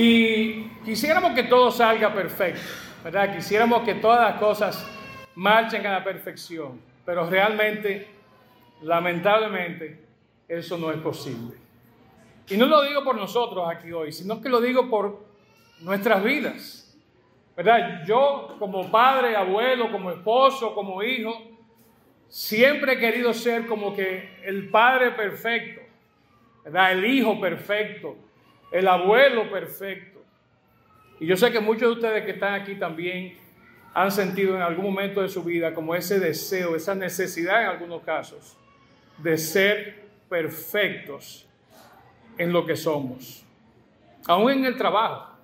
Y quisiéramos que todo salga perfecto, ¿verdad? Quisiéramos que todas las cosas marchen a la perfección, pero realmente, lamentablemente, eso no es posible. Y no lo digo por nosotros aquí hoy, sino que lo digo por nuestras vidas. ¿Verdad? Yo como padre, abuelo, como esposo, como hijo, siempre he querido ser como que el padre perfecto, ¿verdad? El hijo perfecto, el abuelo perfecto. Y yo sé que muchos de ustedes que están aquí también han sentido en algún momento de su vida como ese deseo, esa necesidad en algunos casos de ser perfectos en lo que somos. Aún en el trabajo.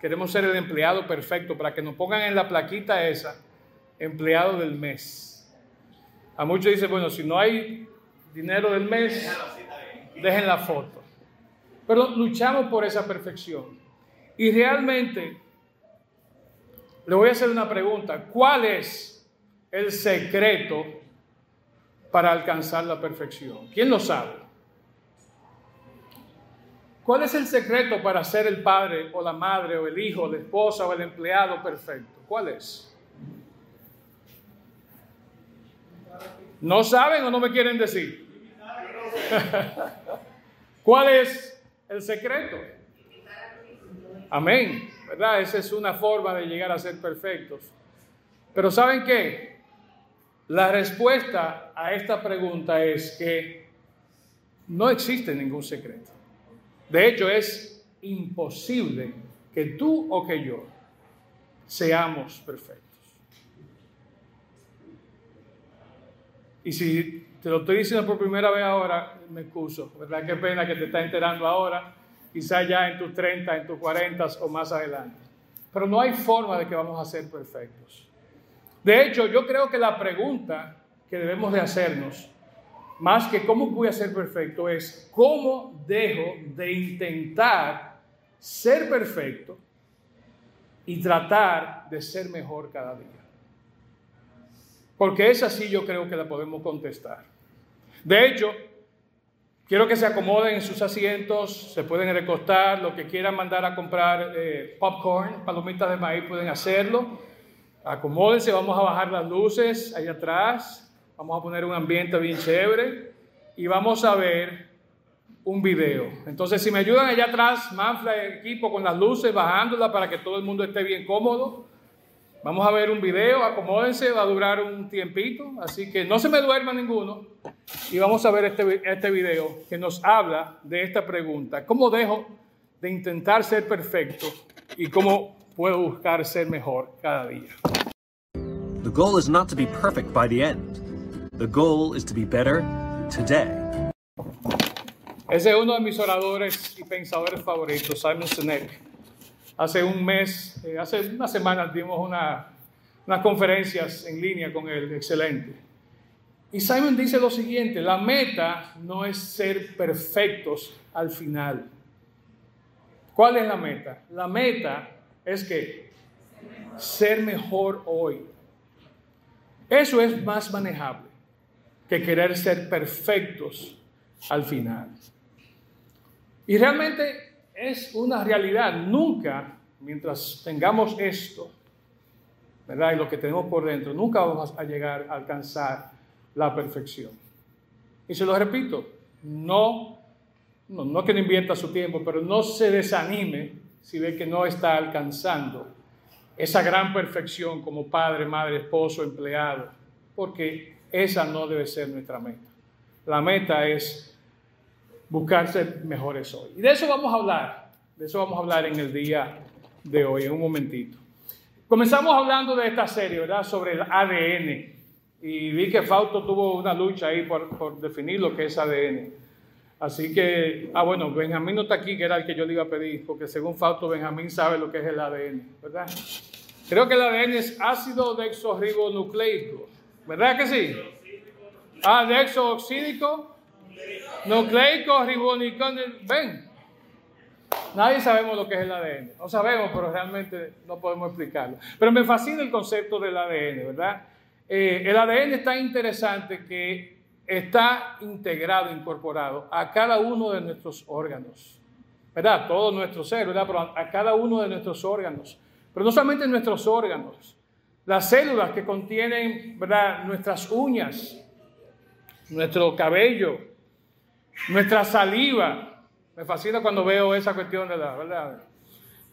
Queremos ser el empleado perfecto para que nos pongan en la plaquita esa, empleado del mes. A muchos dicen, bueno, si no hay dinero del mes, dejen la foto. Pero luchamos por esa perfección. Y realmente, le voy a hacer una pregunta. ¿Cuál es el secreto para alcanzar la perfección? ¿Quién lo sabe? ¿Cuál es el secreto para ser el padre o la madre o el hijo, la esposa o el empleado perfecto? ¿Cuál es? ¿No saben o no me quieren decir? ¿Cuál es el secreto? Amén. ¿Verdad? Esa es una forma de llegar a ser perfectos. Pero ¿saben qué? La respuesta a esta pregunta es que no existe ningún secreto. De hecho, es imposible que tú o que yo seamos perfectos. Y si te lo estoy diciendo por primera vez ahora, me excuso, ¿verdad? Qué pena que te estás enterando ahora, quizás ya en tus 30, en tus 40 o más adelante. Pero no hay forma de que vamos a ser perfectos. De hecho, yo creo que la pregunta que debemos de hacernos más que cómo voy a ser perfecto, es cómo dejo de intentar ser perfecto y tratar de ser mejor cada día. Porque es así yo creo que la podemos contestar. De hecho, quiero que se acomoden en sus asientos, se pueden recostar, lo que quieran mandar a comprar eh, popcorn, palomitas de maíz, pueden hacerlo. Acomódense, vamos a bajar las luces ahí atrás. Vamos a poner un ambiente bien chévere y vamos a ver un video. Entonces, si me ayudan allá atrás, Manfla, el equipo, con las luces, bajándolas para que todo el mundo esté bien cómodo. Vamos a ver un video, acomódense, va a durar un tiempito, así que no se me duerma ninguno. Y vamos a ver este, este video que nos habla de esta pregunta. ¿Cómo dejo de intentar ser perfecto y cómo puedo buscar ser mejor cada día? The goal is not to be perfect by the end. The goal is to be better today. Ese es uno de mis oradores y pensadores favoritos, Simon Sinek. Hace un mes, eh, hace unas semanas dimos una, unas conferencias en línea con él, excelente. Y Simon dice lo siguiente, la meta no es ser perfectos al final. ¿Cuál es la meta? La meta es que ser mejor hoy. Eso es más manejable que querer ser perfectos al final. Y realmente es una realidad. Nunca, mientras tengamos esto, ¿verdad? Y lo que tenemos por dentro, nunca vamos a llegar a alcanzar la perfección. Y se lo repito, no, no, no que no invierta su tiempo, pero no se desanime si ve que no está alcanzando esa gran perfección como padre, madre, esposo, empleado, porque esa no debe ser nuestra meta. La meta es buscar ser mejores hoy. Y de eso vamos a hablar. De eso vamos a hablar en el día de hoy, en un momentito. Comenzamos hablando de esta serie, ¿verdad? Sobre el ADN. Y vi que Fausto tuvo una lucha ahí por, por definir lo que es ADN. Así que, ah, bueno, Benjamín no está aquí, que era el que yo le iba a pedir, porque según Fausto, Benjamín sabe lo que es el ADN, ¿verdad? Creo que el ADN es ácido desoxirribonucleico. ¿Verdad que sí? Ah, nexo oxídico, nucleico, ribónico. Ven. Nadie sabemos lo que es el ADN. No sabemos, pero realmente no podemos explicarlo. Pero me fascina el concepto del ADN, ¿verdad? Eh, el ADN es tan interesante que está integrado, incorporado a cada uno de nuestros órganos. ¿verdad? Todo nuestro ser, ¿verdad? Pero a cada uno de nuestros órganos. Pero no solamente nuestros órganos, las células que contienen, ¿verdad? Nuestras uñas, nuestro cabello, nuestra saliva. Me fascina cuando veo esa cuestión de la, ¿verdad?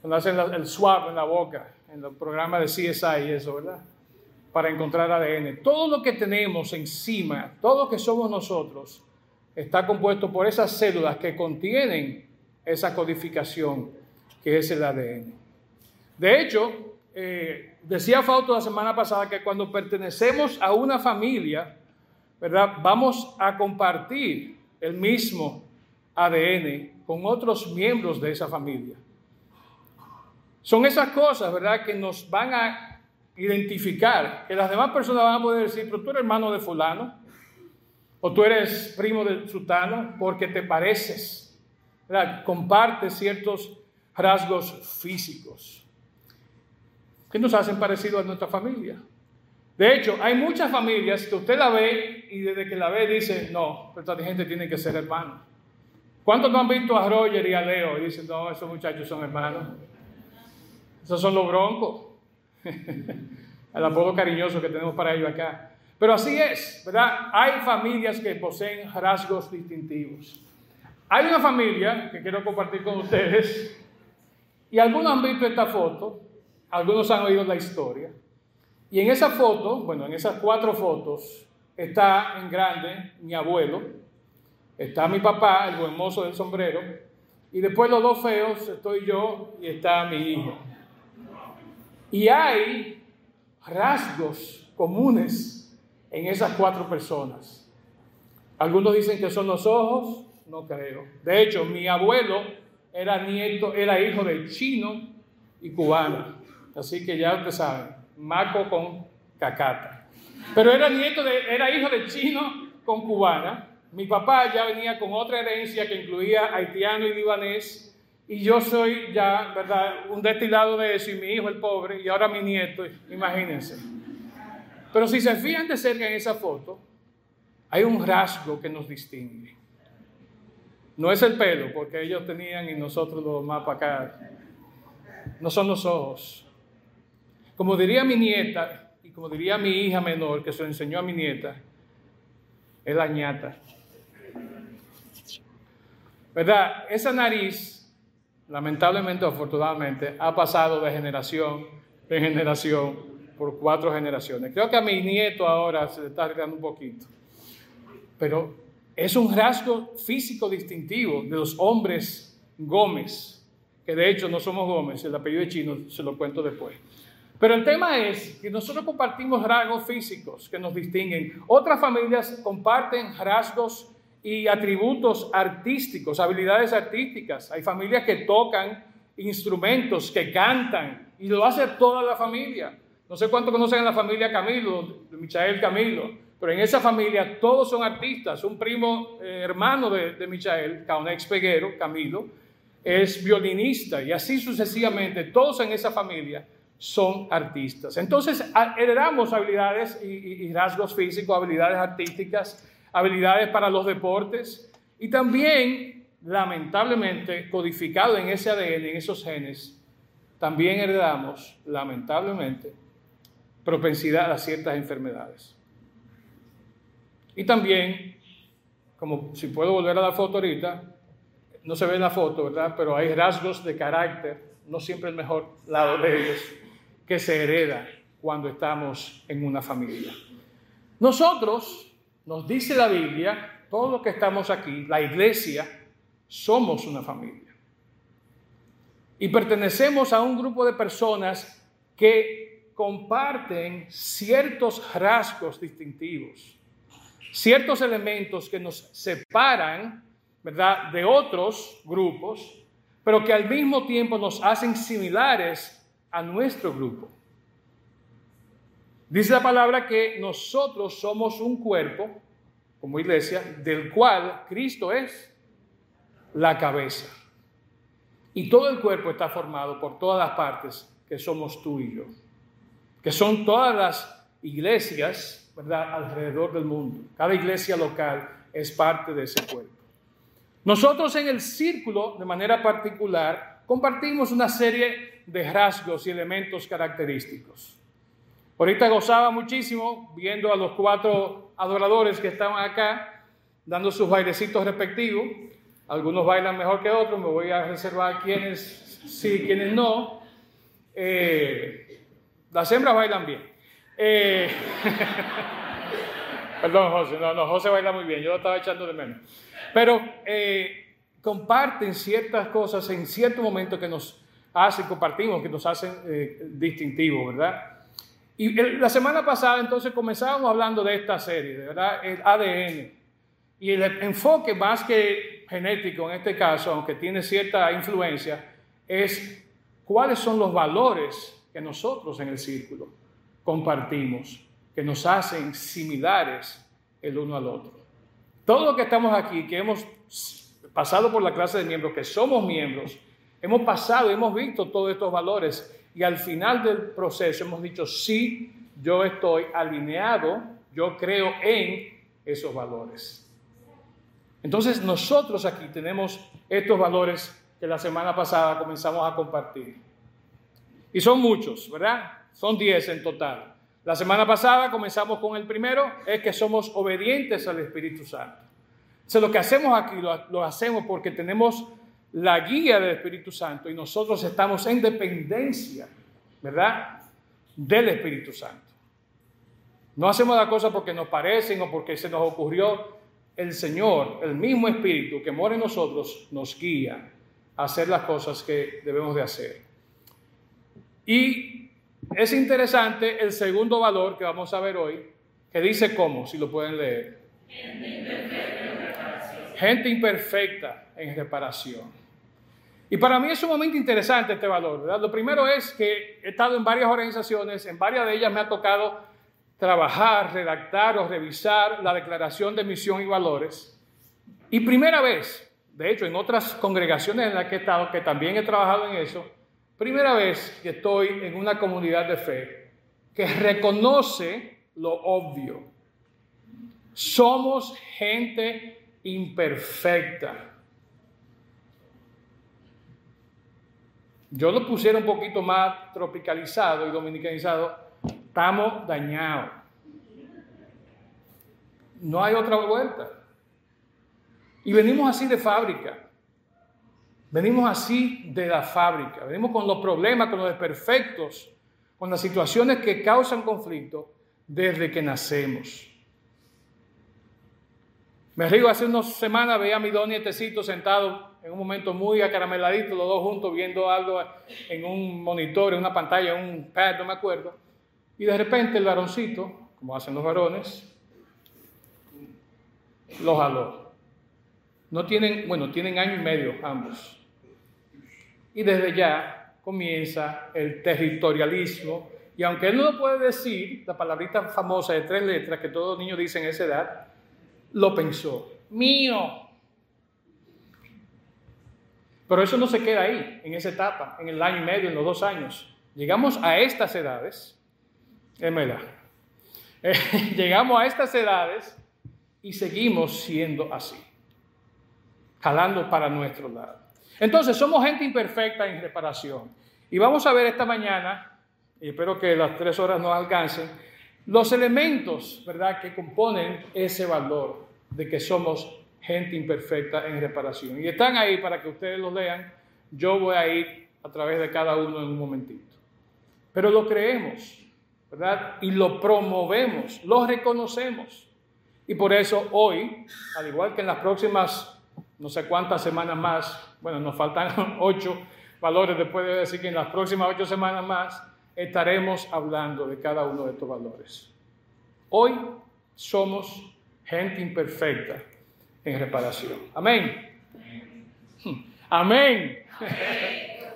Cuando hacen el swab en la boca, en el programa de CSI y eso, ¿verdad? Para encontrar ADN. Todo lo que tenemos encima, todo lo que somos nosotros, está compuesto por esas células que contienen esa codificación que es el ADN. De hecho, eh, decía Fausto la semana pasada que cuando pertenecemos a una familia, ¿verdad? Vamos a compartir el mismo ADN con otros miembros de esa familia. Son esas cosas, ¿verdad?, que nos van a identificar, que las demás personas van a poder decir, pero tú eres hermano de fulano, o tú eres primo de sultano, porque te pareces, ¿verdad? Compartes ciertos rasgos físicos que nos hacen parecido a nuestra familia. De hecho, hay muchas familias que usted la ve y desde que la ve dice, no, esta gente tiene que ser hermano. ¿Cuántos no han visto a Roger y a Leo y dicen, no, esos muchachos son hermanos? Esos son los broncos. El apodo cariñoso que tenemos para ellos acá. Pero así es, ¿verdad? Hay familias que poseen rasgos distintivos. Hay una familia que quiero compartir con ustedes y algunos han visto esta foto, algunos han oído la historia. Y en esa foto, bueno, en esas cuatro fotos, está en grande mi abuelo, está mi papá, el buen mozo del sombrero, y después los dos feos estoy yo y está mi hijo. Y hay rasgos comunes en esas cuatro personas. Algunos dicen que son los ojos, no creo. De hecho, mi abuelo era nieto, era hijo de chino y cubano. Así que ya ustedes saben, maco con cacata. Pero era nieto era hijo de chino con cubana. Mi papá ya venía con otra herencia que incluía haitiano y libanés y yo soy ya, ¿verdad? Un destilado de eso y mi hijo el pobre y ahora mi nieto, imagínense. Pero si se fijan de cerca en esa foto, hay un rasgo que nos distingue. No es el pelo, porque ellos tenían y nosotros los más para acá. No son los ojos. Como diría mi nieta y como diría mi hija menor, que se lo enseñó a mi nieta, es la ñata. ¿Verdad? Esa nariz lamentablemente o afortunadamente, ha pasado de generación en generación por cuatro generaciones. Creo que a mi nieto ahora se le está arreglando un poquito. Pero es un rasgo físico distintivo de los hombres Gómez, que de hecho no somos Gómez, el apellido de chino se lo cuento después. Pero el tema es que nosotros compartimos rasgos físicos que nos distinguen. Otras familias comparten rasgos y atributos artísticos, habilidades artísticas. Hay familias que tocan instrumentos, que cantan, y lo hace toda la familia. No sé cuánto conocen la familia Camilo, Michael Camilo, pero en esa familia todos son artistas. Un primo eh, hermano de, de Michael, Caunex Peguero, Camilo, es violinista, y así sucesivamente, todos en esa familia son artistas. Entonces, heredamos habilidades y rasgos físicos, habilidades artísticas, habilidades para los deportes y también, lamentablemente, codificado en ese ADN, en esos genes, también heredamos, lamentablemente, propensidad a ciertas enfermedades. Y también, como si puedo volver a la foto ahorita, no se ve en la foto, ¿verdad? Pero hay rasgos de carácter, no siempre el mejor lado de ellos, que se hereda cuando estamos en una familia. Nosotros nos dice la Biblia, todos los que estamos aquí, la iglesia, somos una familia. Y pertenecemos a un grupo de personas que comparten ciertos rasgos distintivos, ciertos elementos que nos separan, ¿verdad?, de otros grupos, pero que al mismo tiempo nos hacen similares a nuestro grupo. Dice la palabra que nosotros somos un cuerpo, como iglesia, del cual Cristo es la cabeza. Y todo el cuerpo está formado por todas las partes que somos tú y yo, que son todas las iglesias, ¿verdad?, alrededor del mundo. Cada iglesia local es parte de ese cuerpo. Nosotros en el círculo, de manera particular, compartimos una serie de rasgos y elementos característicos. Ahorita gozaba muchísimo viendo a los cuatro adoradores que estaban acá, dando sus bailecitos respectivos. Algunos bailan mejor que otros, me voy a reservar quienes sí, quienes no. Eh, las hembras bailan bien. Eh, perdón, José, no, no, José baila muy bien, yo lo estaba echando de menos. Pero eh, comparten ciertas cosas en cierto momento que nos hacen, compartimos, que nos hacen distintivos, ¿verdad? Y la semana pasada entonces comenzábamos hablando de esta serie, ¿verdad? El ADN. Y el enfoque más que genético en este caso, aunque tiene cierta influencia, es cuáles son los valores que nosotros en el círculo compartimos, que nos hacen similares el uno al otro. Todo lo que estamos aquí, que hemos pasado por la clase de miembros, que somos miembros, hemos pasado, hemos visto todos estos valores y al final del proceso hemos dicho, sí, yo estoy alineado, yo creo en esos valores. Entonces nosotros aquí tenemos estos valores que la semana pasada comenzamos a compartir. Y son muchos, ¿verdad? Son 10 en total. La semana pasada comenzamos con el primero, es que somos obedientes al Espíritu Santo. O lo que hacemos aquí lo, lo hacemos porque tenemos la guía del Espíritu Santo y nosotros estamos en dependencia, ¿verdad? Del Espíritu Santo. No hacemos la cosa porque nos parecen o porque se nos ocurrió. El Señor, el mismo Espíritu que mora en nosotros, nos guía a hacer las cosas que debemos de hacer. Y es interesante el segundo valor que vamos a ver hoy, que dice cómo, si lo pueden leer. Gente imperfecta en reparación. Y para mí es sumamente interesante este valor. ¿verdad? Lo primero es que he estado en varias organizaciones, en varias de ellas me ha tocado trabajar, redactar o revisar la declaración de misión y valores. Y primera vez, de hecho en otras congregaciones en las que he estado, que también he trabajado en eso, primera vez que estoy en una comunidad de fe que reconoce lo obvio. Somos gente imperfecta. Yo lo pusiera un poquito más tropicalizado y dominicanizado. Estamos dañados. No hay otra vuelta. Y venimos así de fábrica. Venimos así de la fábrica. Venimos con los problemas, con los desperfectos, con las situaciones que causan conflicto desde que nacemos. Me río, hace unas semanas veía a mi don nietecito sentado en un momento muy acarameladito, los dos juntos viendo algo en un monitor, en una pantalla, en un pad, no me acuerdo. Y de repente el varoncito, como hacen los varones, los jaló. No tienen, bueno, tienen año y medio ambos. Y desde ya comienza el territorialismo. Y aunque él no lo puede decir, la palabrita famosa de tres letras que todos los niños dicen a esa edad, lo pensó. Mío, pero eso no se queda ahí, en esa etapa, en el año y medio, en los dos años. Llegamos a estas edades, Emela, eh, llegamos a estas edades y seguimos siendo así, jalando para nuestro lado. Entonces, somos gente imperfecta en reparación. Y vamos a ver esta mañana, y espero que las tres horas nos alcancen, los elementos, ¿verdad?, que componen ese valor de que somos gente imperfecta en reparación. Y están ahí para que ustedes los lean. Yo voy a ir a través de cada uno en un momentito. Pero lo creemos, ¿verdad? Y lo promovemos, lo reconocemos. Y por eso hoy, al igual que en las próximas no sé cuántas semanas más, bueno, nos faltan ocho valores, después de decir que en las próximas ocho semanas más estaremos hablando de cada uno de estos valores. Hoy somos gente imperfecta, en reparación. Amén. Amén.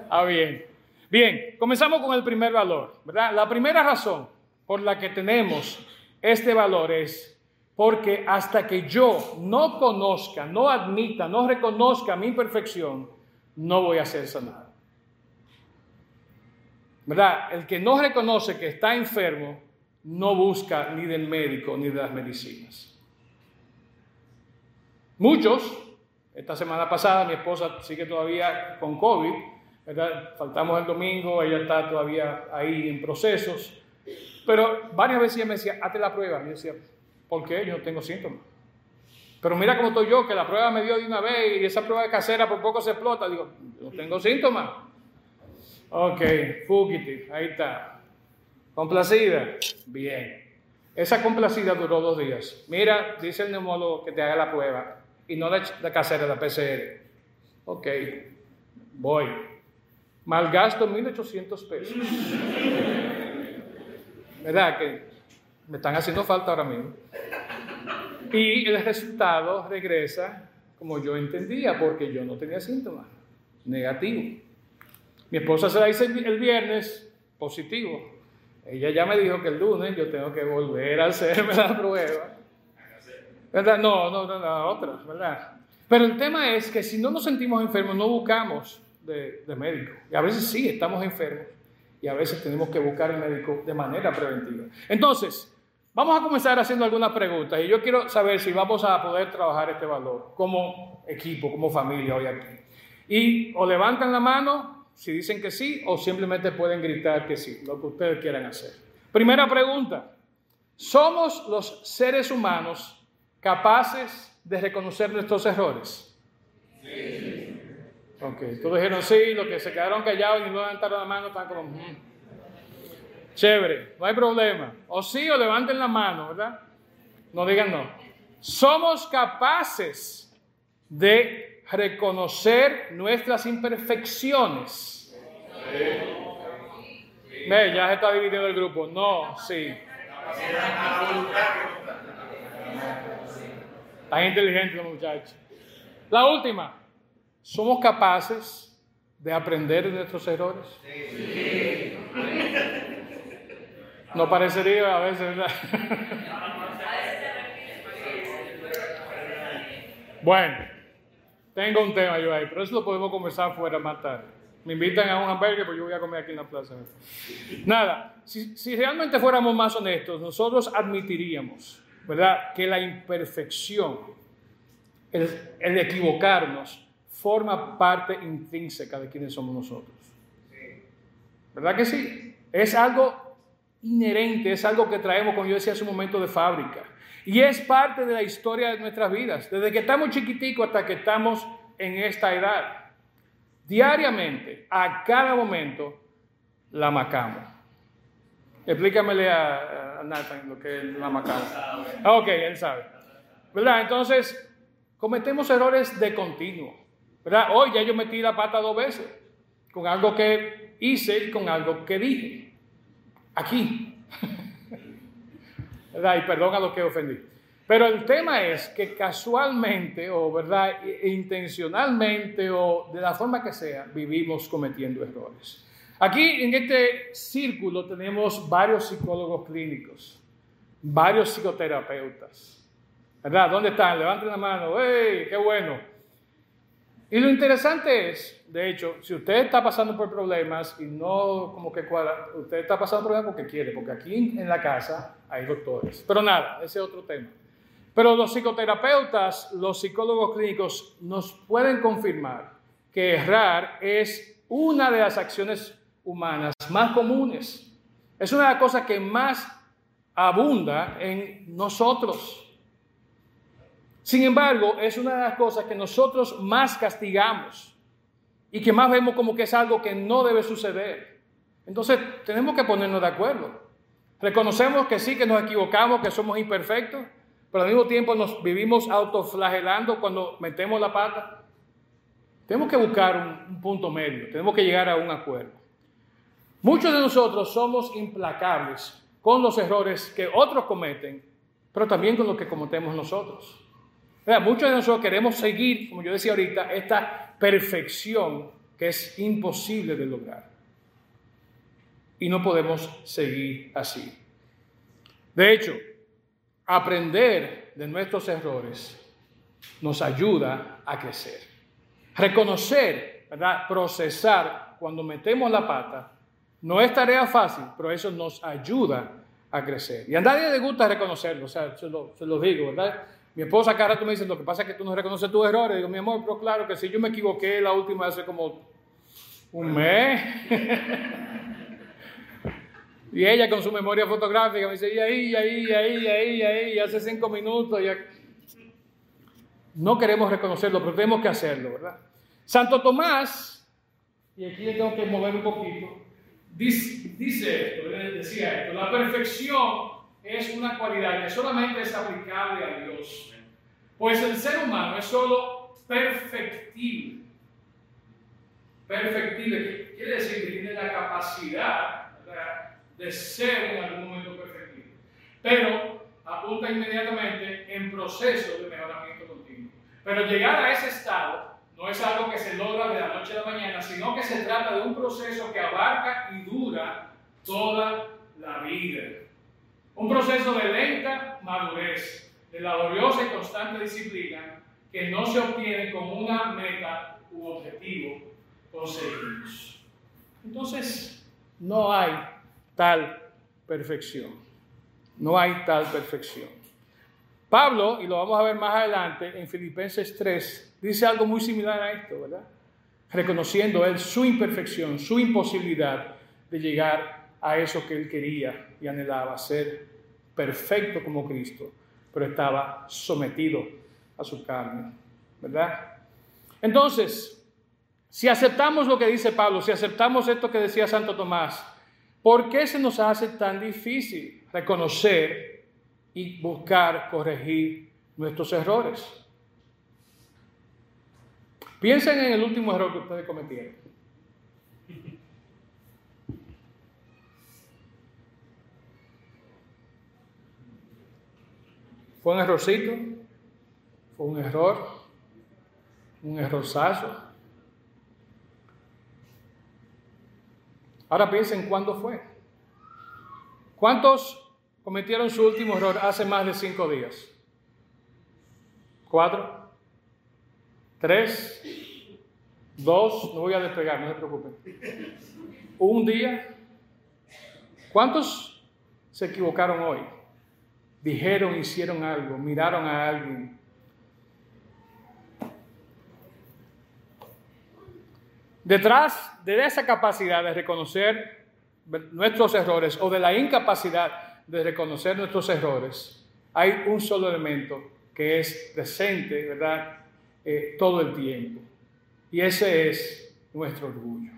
ah, bien. Bien, comenzamos con el primer valor, ¿verdad? La primera razón por la que tenemos este valor es porque hasta que yo no conozca, no admita, no reconozca mi imperfección, no voy a ser sanado. ¿Verdad? El que no reconoce que está enfermo, no busca ni del médico ni de las medicinas. Muchos Esta semana pasada mi esposa sigue todavía con COVID. Faltamos el domingo, ella está todavía ahí en procesos. Pero varias veces ella me decía, hazte la prueba. Yo decía, ¿por qué? Yo no tengo síntomas. Pero mira cómo estoy yo, que la prueba me dio de una vez y esa prueba de casera por poco se explota. Digo, no tengo síntomas. Ok, fugitive, ahí está. Complacida. Bien. Esa complacida duró dos días. Mira, dice el neumólogo que te haga la prueba y no la, la casera, la PCR. Ok, voy. Malgasto 1.800 pesos. ¿Verdad? Que me están haciendo falta ahora mismo. Y el resultado regresa como yo entendía, porque yo no tenía síntomas. Negativo. Mi esposa se la hizo el viernes, positivo. Ella ya me dijo que el lunes yo tengo que volver a hacerme la prueba. ¿Verdad? No, no, no, la otra, ¿verdad? Pero el tema es que si no nos sentimos enfermos, no buscamos de, de médico. Y a veces sí estamos enfermos y a veces tenemos que buscar el médico de manera preventiva. Entonces, vamos a comenzar haciendo algunas preguntas y yo quiero saber si vamos a poder trabajar este valor como equipo, como familia hoy aquí. Y o levantan la mano si dicen que sí o simplemente pueden gritar que sí, lo que ustedes quieran hacer. Primera pregunta, ¿somos los seres humanos capaces de reconocer nuestros errores? Sí. Ok, todos dijeron sí, los que se quedaron callados y no levantaron la mano están como... Mm". Chévere, no hay problema. O sí o levanten la mano, ¿verdad? No digan no. Somos capaces de reconocer nuestras imperfecciones. Ve, ya se está dividiendo el grupo. No, sí. Tan inteligente los muchachos. La última. ¿Somos capaces de aprender de nuestros errores? Sí. No parecería a veces, ¿verdad? bueno, tengo un tema yo ahí, pero eso lo podemos conversar fuera más tarde. Me invitan a un hamburger, pues yo voy a comer aquí en la plaza. Nada, si, si realmente fuéramos más honestos, nosotros admitiríamos, ¿verdad?, que la imperfección, el, equivocarnos, forma parte intrínseca de quienes somos nosotros. ¿Verdad que sí? Es algo inherente, es algo que traemos, como yo decía hace un momento, de fábrica. Y es parte de la historia de nuestras vidas, desde que estamos chiquiticos hasta que estamos en esta edad. Diariamente, a cada momento, la macamos. Explícamele a, Nathan lo que es la macamos. Ah, ok, él sabe. ¿Verdad? Entonces, cometemos errores de continuo. ¿Verdad? Hoy ya yo metí la pata dos veces, con algo que hice y con algo que dije. Aquí. ¿Verdad? Y perdón a los que ofendí. Pero el tema es que casualmente o verdad intencionalmente o de la forma que sea vivimos cometiendo errores. Aquí en este círculo tenemos varios psicólogos clínicos, varios psicoterapeutas. ¿Verdad? ¿Dónde están? Levanten la mano. ¡Hey! ¡Qué bueno! Y lo interesante es, de hecho, si usted está pasando por problemas y no como que cuadra, usted está pasando por problemas porque quiere, porque aquí en la casa hay doctores. Pero nada, ese es otro tema. Pero los psicoterapeutas, los psicólogos clínicos nos pueden confirmar que errar es una de las acciones humanas más comunes. Es una de las cosas que más abunda en nosotros. Sin embargo, es una de las cosas que nosotros más castigamos y que más vemos como que es algo que no debe suceder. Entonces, tenemos que ponernos de acuerdo. Reconocemos que sí, que nos equivocamos, que somos imperfectos, pero al mismo tiempo nos vivimos autoflagelando cuando metemos la pata. Tenemos que buscar un, un punto medio, tenemos que llegar a un acuerdo. Muchos de nosotros somos implacables con los errores que otros cometen, pero también con los que cometemos nosotros. Muchos de nosotros queremos seguir, como yo decía ahorita, esta perfección que es imposible de lograr. Y no podemos seguir así. De hecho, aprender de nuestros errores nos ayuda a crecer. Reconocer, procesar cuando metemos la pata, no es tarea fácil, pero eso nos ayuda a crecer. Y a nadie le gusta reconocerlo, o sea, se lo, digo, ¿verdad? Mi esposa cada rato me dice, lo que pasa es que tú no reconoces tus errores. Digo, mi amor, pero claro que si yo me equivoqué la última hace como un mes. y ella con su memoria fotográfica me dice, y ahí, y ahí, y ahí, ahí, ahí, hace cinco minutos. No queremos reconocerlo, pero tenemos que hacerlo, ¿verdad? Santo Tomás, y aquí tengo que mover un poquito, dice, esto, decía esto, la perfección es una cualidad que solamente es aplicable a Dios. Pues el ser humano es solo perfectible. Perfectible, quiere decir que tiene la capacidad de ser en algún momento perfectible. Pero apunta inmediatamente en proceso de mejoramiento continuo. Pero llegar a ese estado no es algo que se logra de la noche a la mañana, sino que se trata de un proceso que abarca y dura toda la vida. Un proceso de lenta madurez, de laboriosa y constante disciplina que no se obtiene con una meta u objetivo conseguidos. Entonces, no hay tal perfección. No hay tal perfección. Pablo, y lo vamos a ver más adelante en Filipenses 3, dice algo muy similar a esto, ¿verdad? Reconociendo él su imperfección, su imposibilidad de llegar a eso que él quería y anhelaba, ser perfecto como Cristo, pero estaba sometido a su carne, ¿verdad? Entonces, si aceptamos lo que dice Pablo, si aceptamos esto que decía Santo Tomás, ¿por qué se nos hace tan difícil reconocer y buscar corregir nuestros errores? Piensen en el último error que ustedes cometieron. ¿Fue un errorcito? ¿Fue un error? ¿Un errorzazo? Ahora piensen cuándo fue. ¿Cuántos cometieron su último error hace más de cinco días? ¿Cuatro? ¿Tres? ¿Dos? No voy a despegar, no se preocupen. ¿Un día? ¿Cuántos se equivocaron hoy? dijeron, hicieron algo, miraron a alguien. Detrás de esa capacidad de reconocer nuestros errores o de la incapacidad de reconocer nuestros errores, hay un solo elemento que es presente, ¿verdad? Todo el tiempo. Y ese es nuestro orgullo.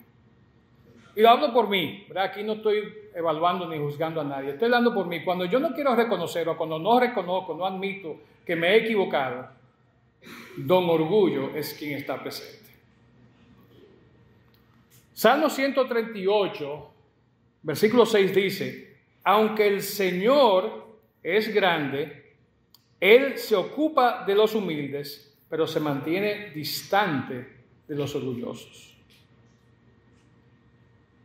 Y lo hablo por mí. Aquí no estoy evaluando ni juzgando a nadie. Estoy hablando por mí. Cuando yo no quiero reconocer o cuando no reconozco, no admito que me he equivocado, don orgullo es quien está presente. Salmo 138, versículo 6 dice, aunque el Señor es grande, Él se ocupa de los humildes, pero se mantiene distante de los orgullosos.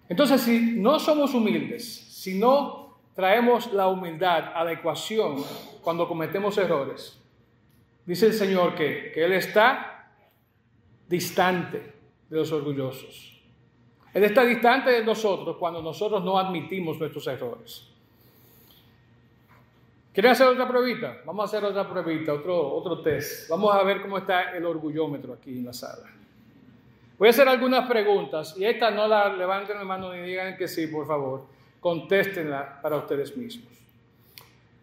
Entonces, si no somos humildes, si no traemos la humildad a la ecuación cuando cometemos errores, dice el Señor que, Él está distante de los orgullosos. Él está distante de nosotros cuando nosotros no admitimos nuestros errores. ¿Quieren hacer otra pruebita? Vamos a hacer otra pruebita, otro, otro test. Vamos a ver cómo está el orgullómetro aquí en la sala. Voy a hacer algunas preguntas y esta no la levanten la mano ni digan que sí, por favor. Contéstenla para ustedes mismos.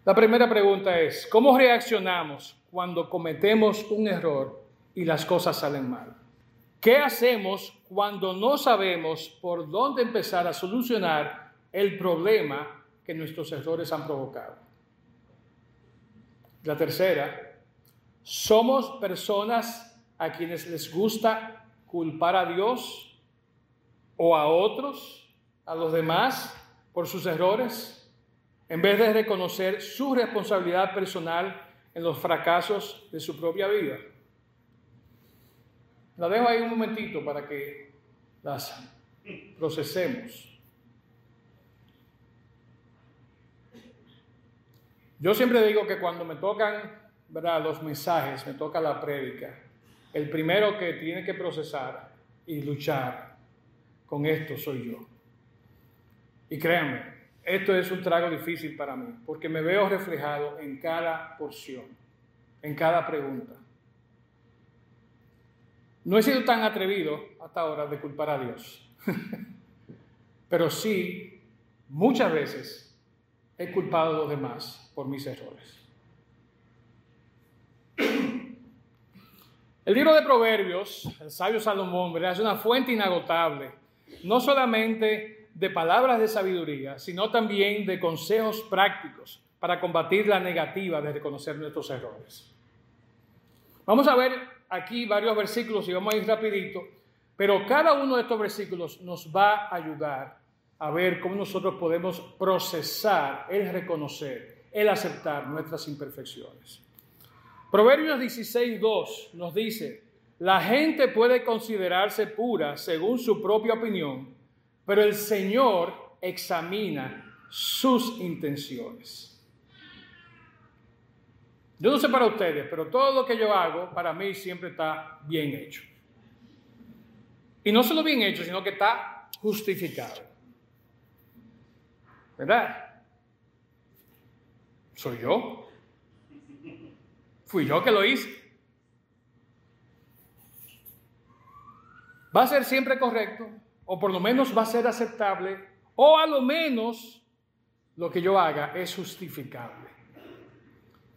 La primera pregunta es, ¿cómo reaccionamos cuando cometemos un error y las cosas salen mal? ¿Qué hacemos cuando no sabemos por dónde empezar a solucionar el problema que nuestros errores han provocado? La tercera, somos personas a quienes les gusta culpar a Dios o a otros, a los demás, por sus errores, en vez de reconocer su responsabilidad personal en los fracasos de su propia vida. La dejo ahí un momentito para que las procesemos. Yo siempre digo que cuando me tocan los mensajes, me toca la prédica, el primero que tiene que procesar y luchar con esto soy yo. Y créanme, esto es un trago difícil para mí, porque me veo reflejado en cada porción. en cada pregunta. No he sido tan atrevido hasta ahora de culpar a Dios, pero sí, muchas veces he culpado a los demás por mis errores. El libro de Proverbios, el sabio Salomón, ¿verdad? es una fuente inagotable, no solamente de palabras de sabiduría, sino también de consejos prácticos para combatir la negativa de reconocer nuestros errores. Vamos a ver aquí varios versículos y vamos a ir rapidito, pero cada uno de estos versículos nos va a ayudar a ver cómo nosotros podemos procesar el reconocer, el aceptar nuestras imperfecciones. Proverbios 16.2 nos dice, la gente puede considerarse pura según su propia opinión, pero el Señor examina sus intenciones. Yo no sé para ustedes, pero todo lo que yo hago para mí siempre está bien hecho. Y no solo bien hecho, sino que está justificado. ¿Verdad? ¿Soy yo? Fui yo que lo hice. Va a ser siempre correcto, o por lo menos va a ser aceptable, o a lo menos lo que yo haga es justificable.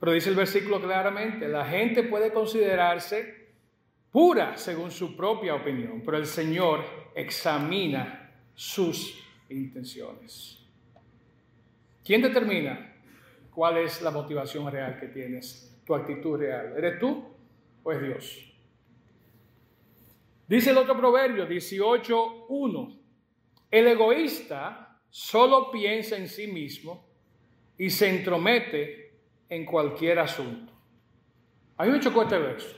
Pero dice el versículo claramente, la gente puede considerarse pura según su propia opinión, pero el Señor examina sus intenciones. ¿Quién determina cuál es la motivación real que tienes tu actitud real. ¿Eres tú o es Dios? Dice el otro proverbio 18.1. El egoísta solo piensa en sí mismo y se entromete en cualquier asunto. Hay mí me chocó este verso.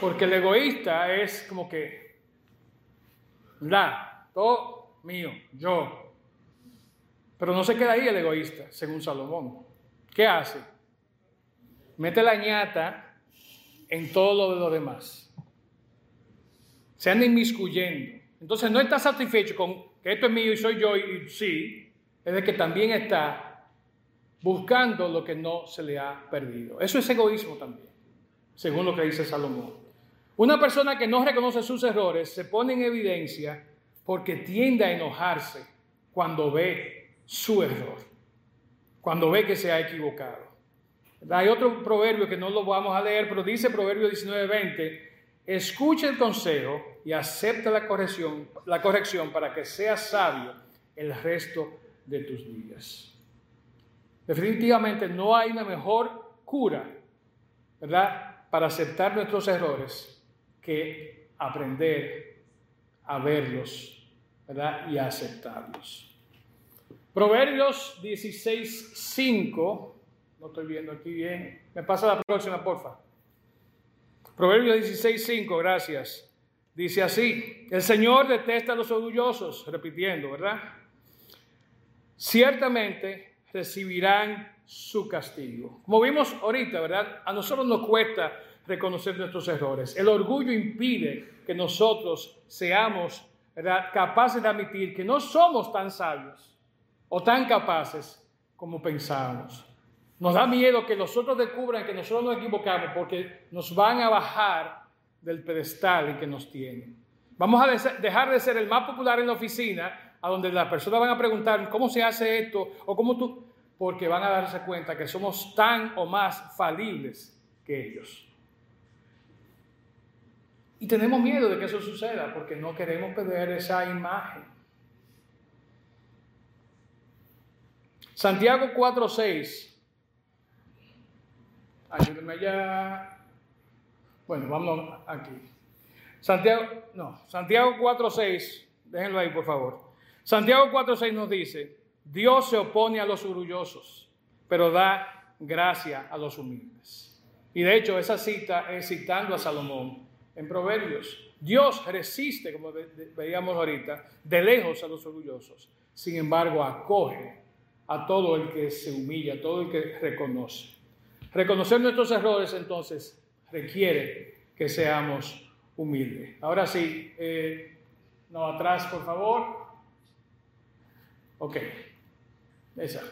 Porque el egoísta es como que, la, todo mío, yo. Pero no se queda ahí el egoísta, según Salomón. ¿Qué hace? mete la ñata en todo lo de los demás. Se anda inmiscuyendo. Entonces no está satisfecho con que esto es mío y soy yo y sí, es de que también está buscando lo que no se le ha perdido. Eso es egoísmo también, según lo que dice Salomón. Una persona que no reconoce sus errores se pone en evidencia porque tiende a enojarse cuando ve su error, cuando ve que se ha equivocado. Hay otro proverbio que no lo vamos a leer, pero dice Proverbio 19:20, escucha el consejo y acepta la corrección, la corrección para que seas sabio el resto de tus días. Definitivamente no hay una mejor cura, ¿verdad?, para aceptar nuestros errores que aprender a verlos, ¿verdad?, y a aceptarlos. Proverbios 16:5 no estoy viendo aquí bien. Me pasa la próxima, porfa. Proverbio 16:5, gracias. Dice así, el Señor detesta a los orgullosos, repitiendo, ¿verdad? Ciertamente recibirán su castigo. Como vimos ahorita, ¿verdad? A nosotros nos cuesta reconocer nuestros errores. El orgullo impide que nosotros seamos ¿verdad? capaces de admitir que no somos tan sabios o tan capaces como pensábamos. Nos da miedo que los otros descubran que nosotros nos equivocamos porque nos van a bajar del pedestal que nos tienen. Vamos a dejar de ser el más popular en la oficina, a donde las personas van a preguntar cómo se hace esto o cómo tú, porque van a darse cuenta que somos tan o más falibles que ellos. Y tenemos miedo de que eso suceda porque no queremos perder esa imagen. Santiago 4:6 Ayúdenme allá. Bueno, vamos aquí. Santiago, no, Santiago 4.6, déjenlo ahí por favor. Santiago 4.6 nos dice, Dios se opone a los orgullosos, pero da gracia a los humildes. Y de hecho esa cita es citando a Salomón en Proverbios. Dios resiste, como veíamos ahorita, de lejos a los orgullosos. Sin embargo, acoge a todo el que se humilla, a todo el que reconoce. Reconocer nuestros errores entonces requiere que seamos humildes. Ahora sí, eh, no atrás por favor. Ok, esa.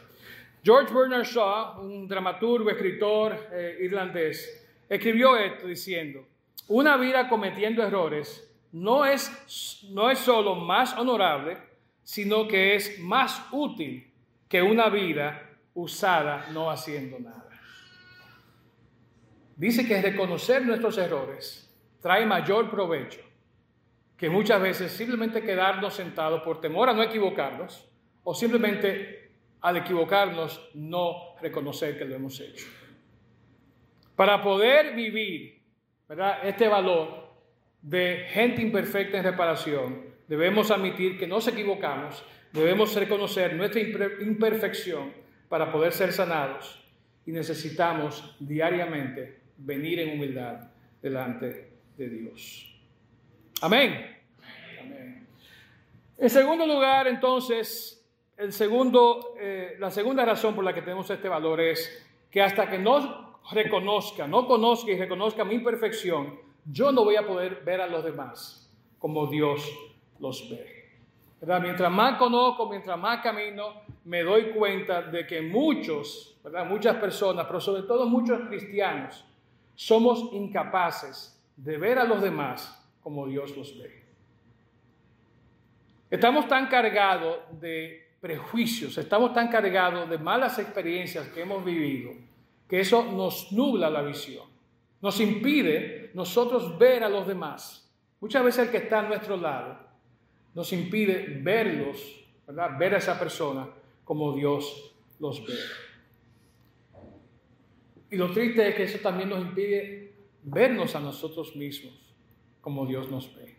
George Bernard Shaw, un dramaturgo, escritor eh, irlandés, escribió esto diciendo, una vida cometiendo errores no es, no es solo más honorable, sino que es más útil que una vida usada no haciendo nada. Dice que reconocer nuestros errores trae mayor provecho que muchas veces simplemente quedarnos sentados por temor a no equivocarnos o simplemente al equivocarnos no reconocer que lo hemos hecho. Para poder vivir ¿verdad? este valor de gente imperfecta en reparación, debemos admitir que nos equivocamos, debemos reconocer nuestra imperfección para poder ser sanados y necesitamos diariamente venir en humildad delante de Dios. Amén. En segundo lugar, entonces, el segundo, eh, la segunda razón por la que tenemos este valor es que hasta que no reconozca, no conozca y reconozca mi imperfección, yo no voy a poder ver a los demás como Dios los ve. Mientras más conozco, mientras más camino, me doy cuenta de que muchos, muchas personas, pero sobre todo muchos cristianos, somos incapaces de ver a los demás como Dios los ve. Estamos tan cargados de prejuicios, estamos tan cargados de malas experiencias que hemos vivido, que eso nos nubla la visión, nos impide nosotros ver a los demás. Muchas veces el que está a nuestro lado nos impide verlos, ¿verdad? ver a esa persona como Dios los ve. Y lo triste es que eso también nos impide vernos a nosotros mismos como Dios nos ve.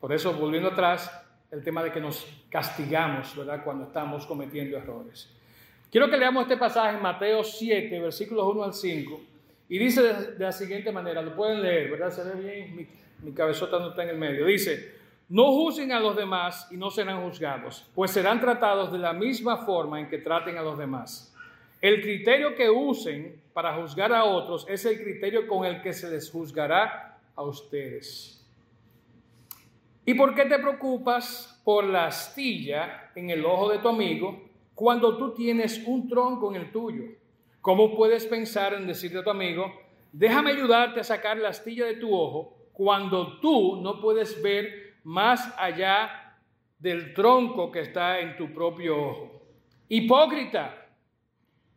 Por eso, volviendo atrás, el tema de que nos castigamos, ¿verdad? Cuando estamos cometiendo errores. Quiero que leamos este pasaje en Mateo 7, versículos 1 al 5, y dice de, la siguiente manera, lo pueden leer, ¿verdad? Se ve bien, mi, mi cabezota no está en el medio. Dice, no juzguen a los demás y no serán juzgados, pues serán tratados de la misma forma en que traten a los demás. El criterio que usen para juzgar a otros es el criterio con el que se les juzgará a ustedes. ¿Y por qué te preocupas por la astilla en el ojo de tu amigo cuando tú tienes un tronco en el tuyo? ¿Cómo puedes pensar en decirle a tu amigo, déjame ayudarte a sacar la astilla de tu ojo cuando tú no puedes ver más allá del tronco que está en tu propio ojo? Hipócrita,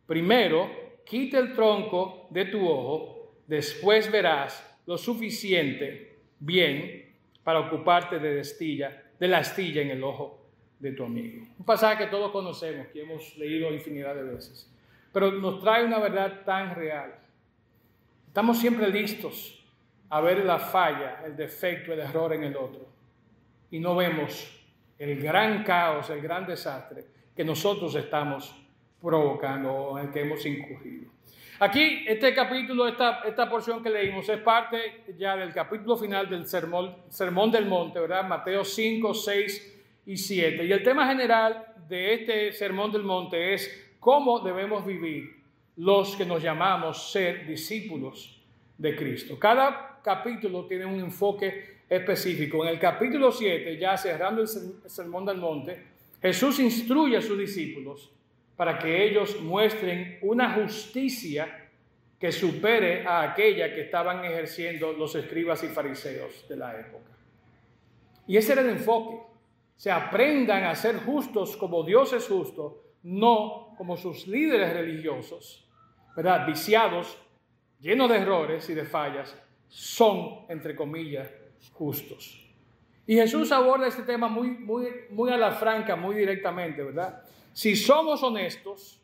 Primero, quita el tronco de tu ojo, después verás lo suficiente bien para ocuparte de, astilla, de la astilla en el ojo de tu amigo. Un pasaje que todos conocemos, que hemos leído infinidad de veces, pero nos trae una verdad tan real. Estamos siempre listos a ver la falla, el defecto, el error en el otro, y no vemos el gran caos, el gran desastre que nosotros estamos provocando en el que hemos incurrido. Aquí, este capítulo, esta, esta porción que leímos, es parte ya del capítulo final del sermón, sermón del Monte, ¿verdad? Mateo 5, 6 y 7. Y el tema general de este sermón del Monte es cómo debemos vivir los que nos llamamos ser discípulos de Cristo. Cada capítulo tiene un enfoque específico. En el capítulo 7, ya cerrando el sermón del monte, Jesús instruye a sus discípulos para que ellos muestren una justicia que supere a aquella que estaban ejerciendo los escribas y fariseos de la época. Y ese era el enfoque. Se aprendan a ser justos como Dios es justo, no como sus líderes religiosos, ¿verdad? Viciados, llenos de errores y de fallas, son, entre comillas, justos. Y Jesús aborda este tema muy, muy, muy a la franca, muy directamente, ¿verdad? Si somos honestos,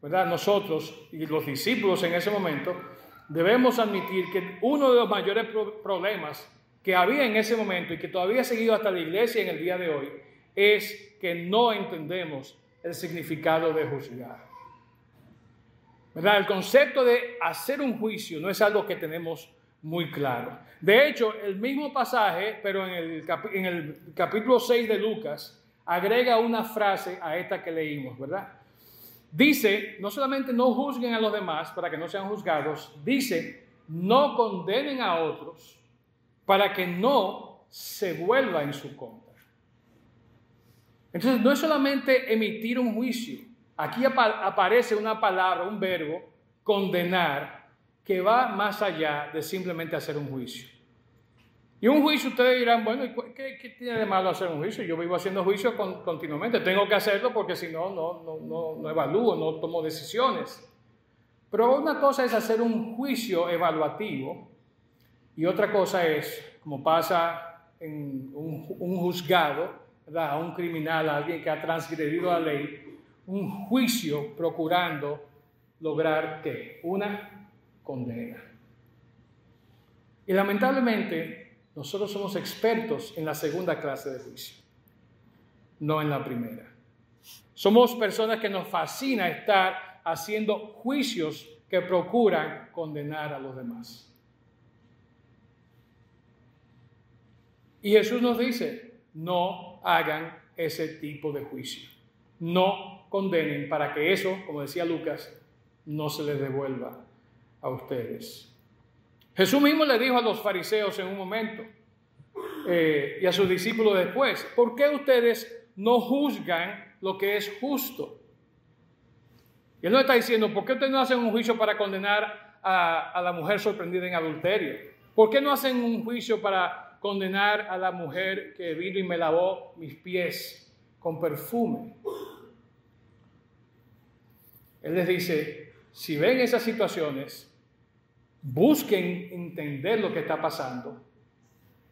¿verdad? Nosotros y los discípulos en ese momento, debemos admitir que uno de los mayores problemas que había en ese momento y que todavía ha seguido hasta la iglesia en el día de hoy es que no entendemos el significado de juzgar. ¿Verdad? El concepto de hacer un juicio no es algo que tenemos muy claro. De hecho, el mismo pasaje, pero en el, en el capítulo 6 de Lucas, agrega una frase a esta que leímos, ¿verdad? Dice, no solamente no juzguen a los demás para que no sean juzgados, dice, no condenen a otros para que no se vuelva en su contra. Entonces, no es solamente emitir un juicio, aquí aparece una palabra, un verbo, condenar, que va más allá de simplemente hacer un juicio. Y un juicio, ustedes dirán, bueno, ¿qué, tiene de malo hacer un juicio? Yo vivo haciendo juicio continuamente, tengo que hacerlo porque si no, no, no, no, no evalúo, no tomo decisiones. Pero una cosa es hacer un juicio evaluativo y otra cosa es, como pasa en un, juzgado, a un criminal, a alguien que ha transgredido la ley, un juicio procurando lograr qué? Una condena. Y lamentablemente nosotros somos expertos en la segunda clase de juicio, no en la primera. Somos personas que nos fascina estar haciendo juicios que procuran condenar a los demás. Y Jesús nos dice, no hagan ese tipo de juicio. No condenen para que eso, como decía Lucas, no se les devuelva a ustedes. Jesús mismo le dijo a los fariseos en un momento eh, y a sus discípulos después, ¿por qué ustedes no juzgan lo que es justo? Y él no está diciendo, ¿por qué ustedes no hacen un juicio para condenar a, la mujer sorprendida en adulterio? ¿Por qué no hacen un juicio para condenar a la mujer que vino y me lavó mis pies con perfume? Él les dice, si ven esas situaciones, busquen entender lo que está pasando,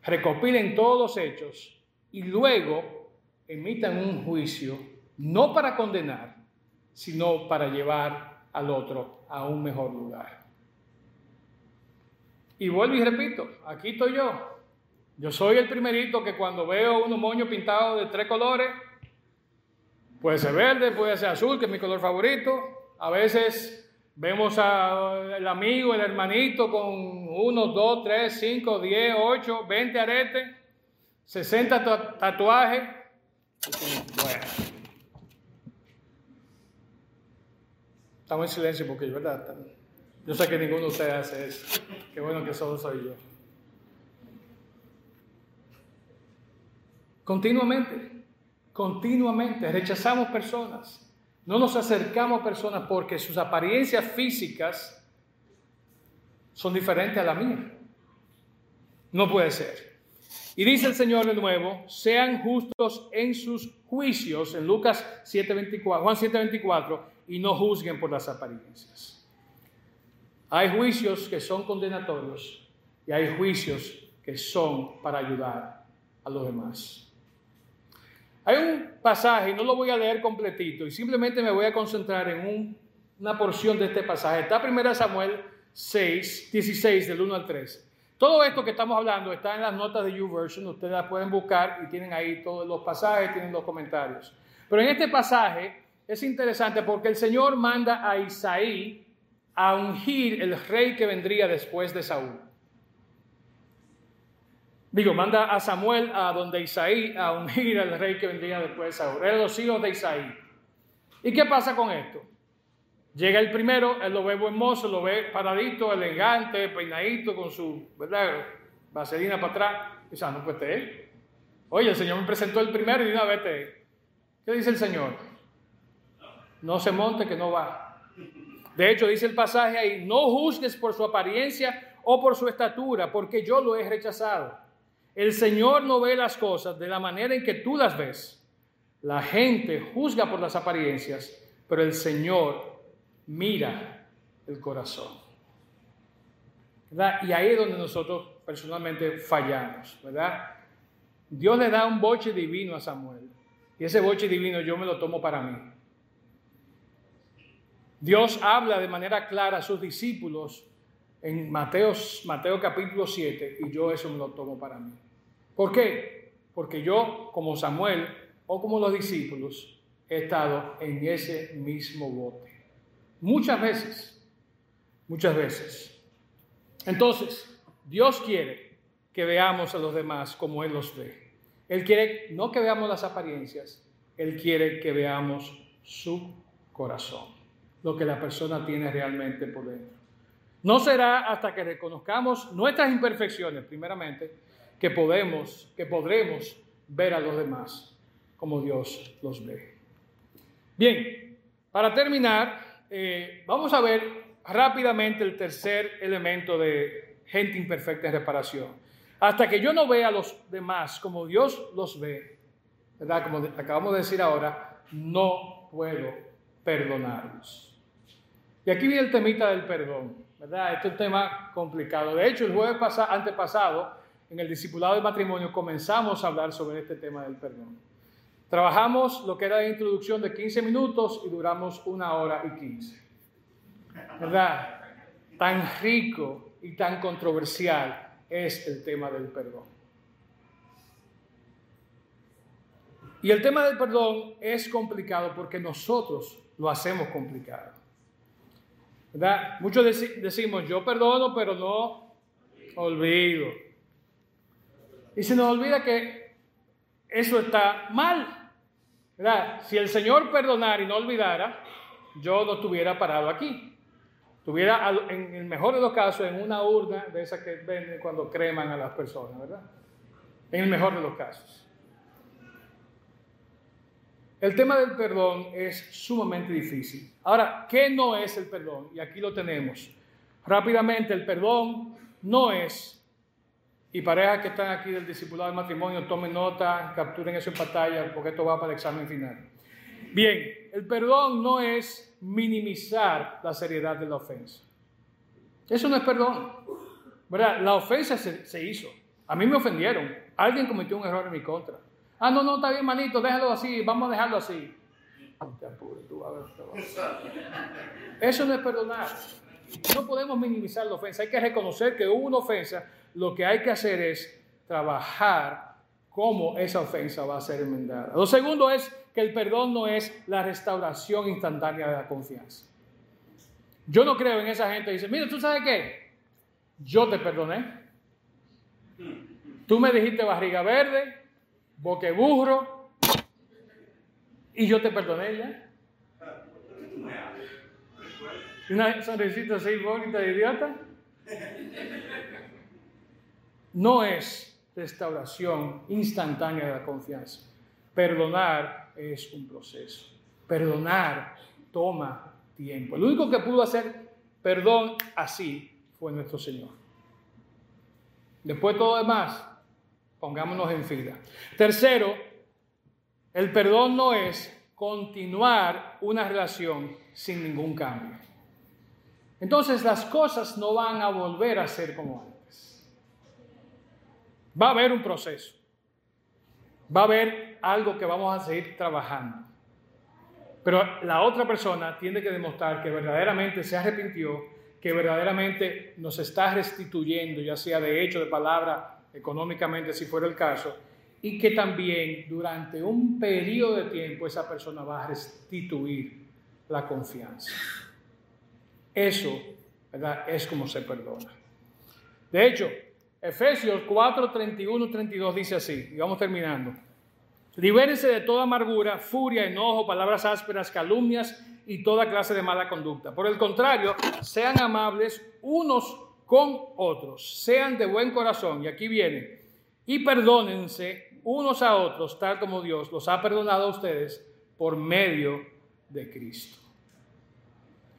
recopilen todos los hechos y luego emitan un juicio, no para condenar, sino para llevar al otro a un mejor lugar. Y vuelvo y repito, aquí estoy yo. Yo soy el primerito que cuando veo unos moños pintados de tres colores, puede ser verde, puede ser azul, que es mi color favorito. A veces vemos al amigo, el hermanito con uno, dos, tres, cinco, diez, ocho, veinte aretes, sesenta tatuajes. Bueno, Estamos en silencio porque, ¿verdad? Yo sé que ninguno de ustedes hace eso. Qué bueno que solo soy yo. Continuamente, continuamente rechazamos personas. No nos acercamos a personas porque sus apariencias físicas son diferentes a la mía. No puede ser. Y dice el Señor de nuevo, sean justos en sus juicios, en Lucas 7:24, Juan 7:24, y no juzguen por las apariencias. Hay juicios que son condenatorios y hay juicios que son para ayudar a los demás. Hay un pasaje, no lo voy a leer completito, y simplemente me voy a concentrar en una porción de este pasaje. Está 1 Samuel 6, 16, del 1 al 3. Todo esto que estamos hablando está en las notas de YouVersion, ustedes las pueden buscar y tienen ahí todos los pasajes, tienen los comentarios. Pero en este pasaje es interesante porque el Señor manda a Isaí a ungir el rey que vendría después de Saúl. Digo, manda a Samuel a donde Isaí a ungir al rey que vendría después de Saúl. Eran los hijos de Isaí. ¿Y qué pasa con esto? Llega el primero, él lo ve buen mozo, lo ve paradito, elegante, peinadito, con su, ¿verdad? Vaselina para atrás. Dice, ah, no, él. Oye, el Señor me presentó el primero y de una vez te. ¿Qué dice el Señor? no se monte que no va. De hecho, dice el pasaje ahí, no juzgues por su apariencia o por su estatura, porque yo lo he rechazado. El Señor no ve las cosas de la manera en que tú las ves. La gente juzga por las apariencias, pero el Señor mira el corazón. Y ahí es donde nosotros personalmente fallamos, ¿verdad? Dios le da un boche divino a Samuel. Y ese boche divino yo me lo tomo para mí. Dios habla de manera clara a sus discípulos en Mateo, capítulo 7 y yo eso me lo tomo para mí. ¿Por qué? Porque yo, como Samuel o como los discípulos, he estado en ese mismo bote. Muchas veces, muchas veces. Entonces, Dios quiere que veamos a los demás como Él los ve. Él quiere no que veamos las apariencias, Él quiere que veamos su corazón lo que la persona tiene realmente por dentro. No será hasta que reconozcamos nuestras imperfecciones, primeramente, que podemos, que podremos ver a los demás como Dios los ve. Bien, Para terminar, eh, vamos a ver rápidamente el tercer elemento de gente imperfecta en reparación. Hasta que yo no vea a los demás como Dios los ve, ¿verdad? Como acabamos de decir ahora, no puedo perdonarlos. Y aquí viene el temita del perdón, ¿verdad? Este es un tema complicado. De hecho, el jueves pasado, antepasado, en el discipulado del matrimonio, comenzamos a hablar sobre este tema del perdón. Trabajamos lo que era la introducción de 15 minutos y duramos una hora y 15. ¿Verdad? Tan rico y tan controversial es el tema del perdón. Y el tema del perdón es complicado porque nosotros lo hacemos complicado. Muchos decimos, yo perdono, pero no olvido. Y se nos olvida que eso está mal. Si el Señor perdonara y no olvidara, yo no estuviera parado aquí. Estuviera, en el mejor de los casos, en una urna de esas que venden cuando creman a las personas, ¿verdad? En el mejor de los casos. El tema del perdón es sumamente difícil. Ahora, ¿qué no es el perdón? Y aquí lo tenemos. Rápidamente, el perdón no es y parejas que están aquí del discipulado del matrimonio, tomen nota, capturen eso en pantalla, porque esto va para el examen final. Bien, el perdón no es minimizar la seriedad de la ofensa. Eso no es perdón. ¿Verdad? La ofensa se, hizo. A mí me ofendieron. Alguien cometió un error en mi contra. Ah, no, no, está bien, manito, déjalo así, vamos a dejarlo así. Eso no es perdonar. No podemos minimizar la ofensa. Hay que reconocer que hubo una ofensa lo que hay que hacer es trabajar cómo esa ofensa va a ser enmendada. Lo segundo es que el perdón no es la restauración instantánea de la confianza. Yo no creo en esa gente que dice, mira, ¿tú sabes qué? Yo te perdoné. Tú me dijiste barriga verde, boqueburro, y yo te perdoné ya. Una sonrisita así bonita de idiota no es restauración instantánea de la confianza. Perdonar es un proceso. Perdonar toma tiempo. El único que pudo hacer perdón así fue nuestro Señor. Después todo demás, pongámonos en fila. Tercero, el perdón no es continuar una relación sin ningún cambio. Entonces las cosas no van a volver a ser como antes. Va a haber un proceso. Va a haber algo que vamos a seguir trabajando. Pero la otra persona tiene que demostrar que verdaderamente se arrepintió, que verdaderamente nos está restituyendo, ya sea de hecho, de palabra, económicamente, si fuera el caso, y que también durante un periodo de tiempo esa persona va a restituir la confianza. Eso. Es como se perdona. De hecho, Efesios 4, 31, 32 dice así, y vamos terminando. Libérense de toda amargura, furia, enojo, palabras ásperas, calumnias y toda clase de mala conducta. Por el contrario, sean amables unos con otros, sean de buen corazón, y aquí viene, y perdónense unos a otros, tal como Dios los ha perdonado a ustedes por medio de Cristo.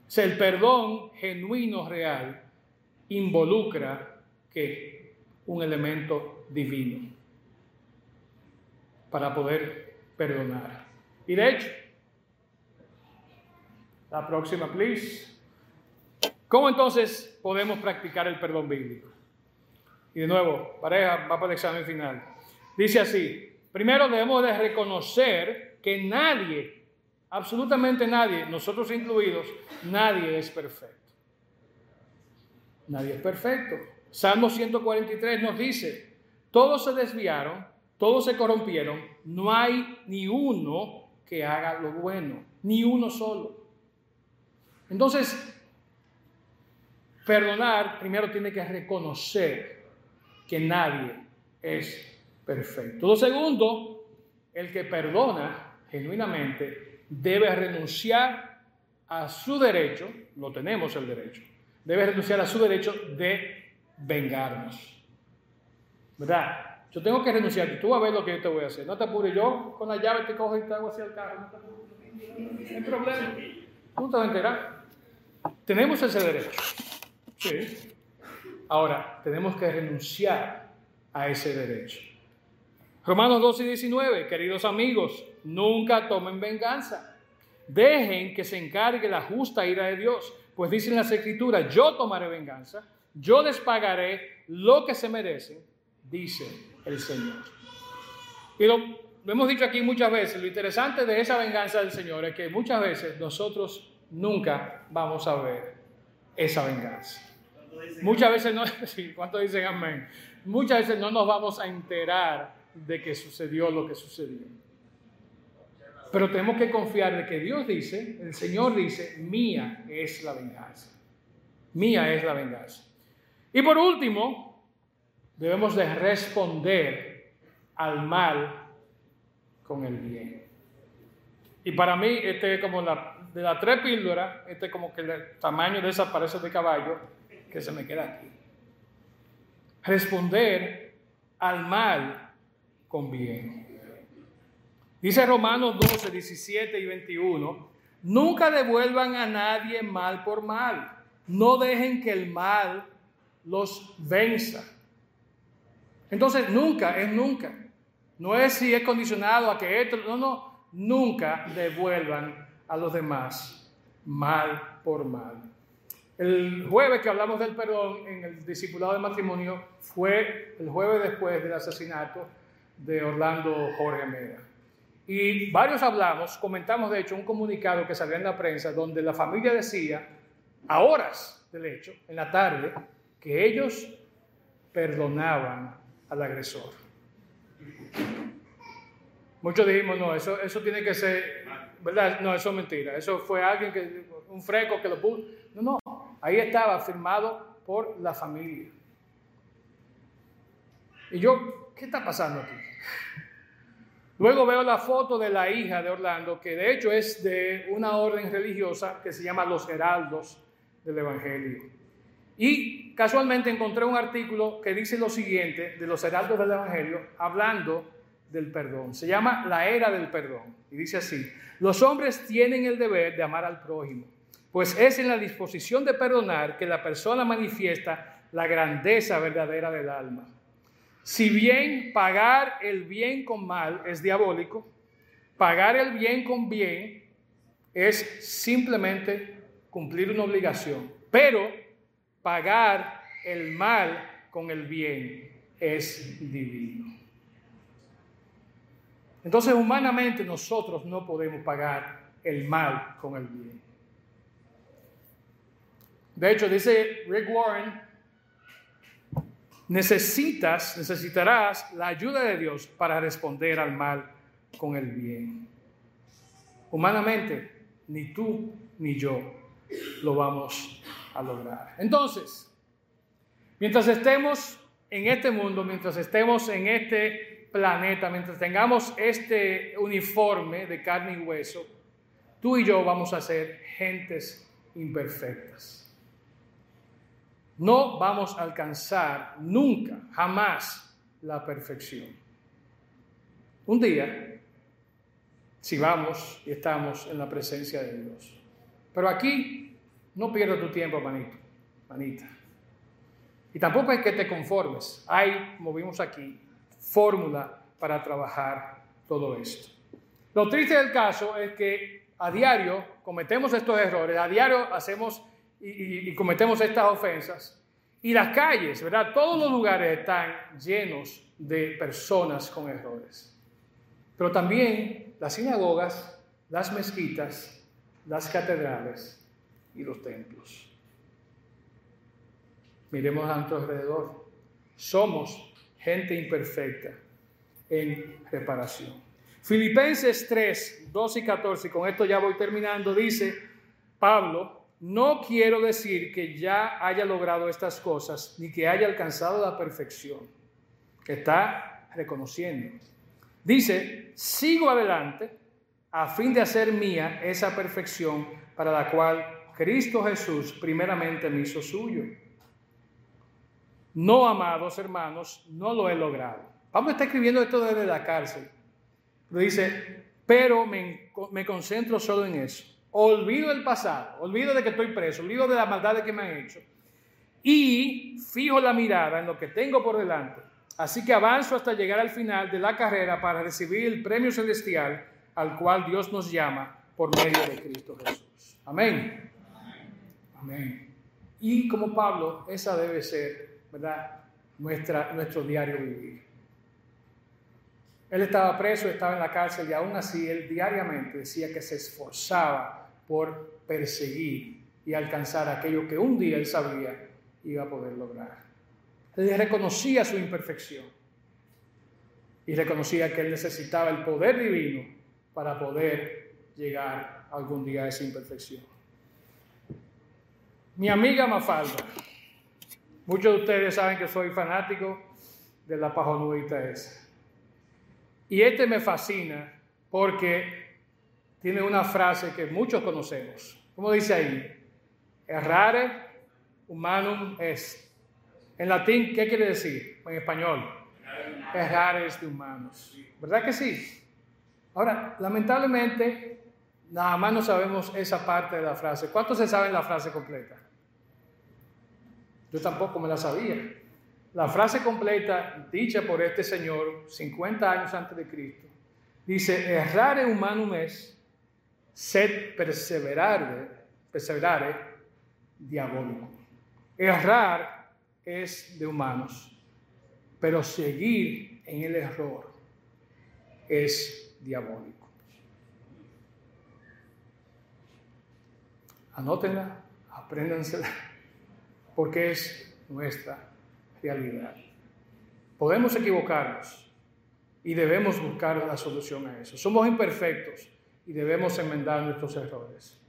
O el perdón genuino, real, involucra que un elemento divino para poder perdonar. Y de hecho, la próxima, please. ¿Cómo entonces podemos practicar el perdón bíblico? Y de nuevo, pareja, va para el examen final. Dice así, primero debemos de reconocer que nadie, absolutamente nadie, nosotros incluidos, nadie es perfecto. Nadie es perfecto. Salmo 143 nos dice, todos se desviaron, todos se corrompieron, no hay ni uno que haga lo bueno, ni uno solo. Entonces, perdonar primero tiene que reconocer que nadie es perfecto. Lo segundo, el que perdona genuinamente debe renunciar a su derecho, lo tenemos el derecho, debe renunciar a su derecho de vengarnos. ¿Verdad? Yo tengo que renunciar. Tú vas a ver lo que yo te voy a hacer. No te apures. Yo con la llave te cojo y te hago hacia el carro. No, hay problema. ¿Tú te vas a enterar? Tenemos ese derecho. Sí. Ahora, tenemos que renunciar a ese derecho. Romanos 12 y 19, queridos amigos, nunca tomen venganza. Dejen que se encargue la justa ira de Dios, pues dicen las escrituras, yo tomaré venganza, yo les pagaré lo que se merecen, dice el Señor. Y lo, lo hemos dicho aquí muchas veces, lo interesante de esa venganza del Señor es que muchas veces nosotros nunca vamos a ver esa venganza. Muchas veces no, ¿cuánto dicen amén? Muchas veces no nos vamos a enterar de que sucedió lo que sucedió. Pero tenemos que confiar de que Dios dice, el Señor dice, mía es la venganza. Mía es la venganza. Y por último, debemos de responder al mal con el bien. Y para mí, este es como la, de las tres píldoras, este es como que el tamaño de esa pareja de caballo que se me queda aquí. Responder al mal con bien. Dice Romanos 12, 17 y 21, nunca devuelvan a nadie mal por mal. No dejen que el mal los venza. Entonces, nunca es nunca. No es si es condicionado a que esto, no, no, nunca devuelvan a los demás mal por mal. El jueves que hablamos del perdón en el discipulado de matrimonio fue el jueves después del asesinato de Orlando Jorge Mera. Y varios hablamos, comentamos de hecho un comunicado que salió en la prensa donde la familia decía, a horas del hecho, en la tarde, que ellos perdonaban al agresor. Muchos dijimos, no, eso, eso tiene que ser, ¿verdad? No, eso es mentira. Eso fue alguien que, un freco que lo puso. No, no, ahí estaba firmado por la familia. Y yo, ¿qué está pasando aquí? Luego veo la foto de la hija de Orlando, que de hecho es de una orden religiosa que se llama Los Heraldos del Evangelio. Y casualmente encontré un artículo que dice lo siguiente de los Heraldos del Evangelio, hablando del perdón. Se llama La Era del Perdón. Y dice así, los hombres tienen el deber de amar al prójimo, pues es en la disposición de perdonar que la persona manifiesta la grandeza verdadera del alma. Si bien pagar el bien con mal es diabólico, pagar el bien con bien es simplemente cumplir una obligación. Pero pagar el mal con el bien es divino. Entonces, humanamente nosotros no podemos pagar el mal con el bien. De hecho, dice Rick Warren, necesitas, necesitarás la ayuda de Dios para responder al mal con el bien. Humanamente, ni tú ni yo lo vamos a lograr. Entonces, mientras estemos en este mundo, mientras estemos en este planeta, mientras tengamos este uniforme de carne y hueso, tú y yo vamos a ser gentes imperfectas. No vamos a alcanzar nunca, jamás, la perfección. Un día, si vamos y estamos en la presencia de Dios. Pero aquí no pierdas tu tiempo, manito, manita. Y tampoco es que te conformes. Hay, como vimos aquí, fórmula para trabajar todo esto. Lo triste del caso es que a diario cometemos estos errores, a diario hacemos y, cometemos estas ofensas. Y las calles, ¿verdad? Todos los lugares están llenos de personas con errores. Pero también las sinagogas, las mezquitas, las catedrales y los templos. Miremos a nuestro alrededor. Somos gente imperfecta en reparación. Filipenses 3, 12 y 14, con esto ya voy terminando, dice Pablo, no quiero decir que ya haya logrado estas cosas ni que haya alcanzado la perfección, está reconociendo. Dice, sigo adelante a fin de hacer mía esa perfección para la cual Cristo Jesús primeramente me hizo suyo. No, amados hermanos, no lo he logrado. Pablo está escribiendo esto desde la cárcel. Lo dice, pero me, me concentro solo en eso olvido el pasado, olvido de que estoy preso, olvido de las maldades que me han hecho y fijo la mirada en lo que tengo por delante. Así que avanzo hasta llegar al final de la carrera para recibir el premio celestial al cual Dios nos llama por medio de Cristo Jesús. Amén. Amén. Y como Pablo, esa debe ser, Nuestra, nuestro diario vivir. Él estaba preso, estaba en la cárcel y aún así él diariamente decía que se esforzaba por perseguir y alcanzar aquello que un día él sabía iba a poder lograr. Él reconocía su imperfección y reconocía que él necesitaba el poder divino para poder llegar algún día a esa imperfección. Mi amiga Mafalda, muchos de ustedes saben que soy fanático de la pajonudita esa. Y este me fascina porque tiene una frase que muchos conocemos. ¿Cómo dice ahí? Errare humanum est. En latín, ¿qué quiere decir? En español, errares de humanos. ¿Verdad que sí? Ahora, lamentablemente, nada más no sabemos esa parte de la frase. ¿Cuántos se saben la frase completa? Yo tampoco me la sabía. La frase completa, dicha por este señor 50 años antes de Cristo, dice, errare humanum es, sed perseverare, perseverare diabólico. Errar es de humanos, pero seguir en el error es diabólico. Anótenla, apréndansela, porque es nuestra realidad. Podemos equivocarnos y debemos buscar la solución a eso. Somos imperfectos y debemos enmendar nuestros errores.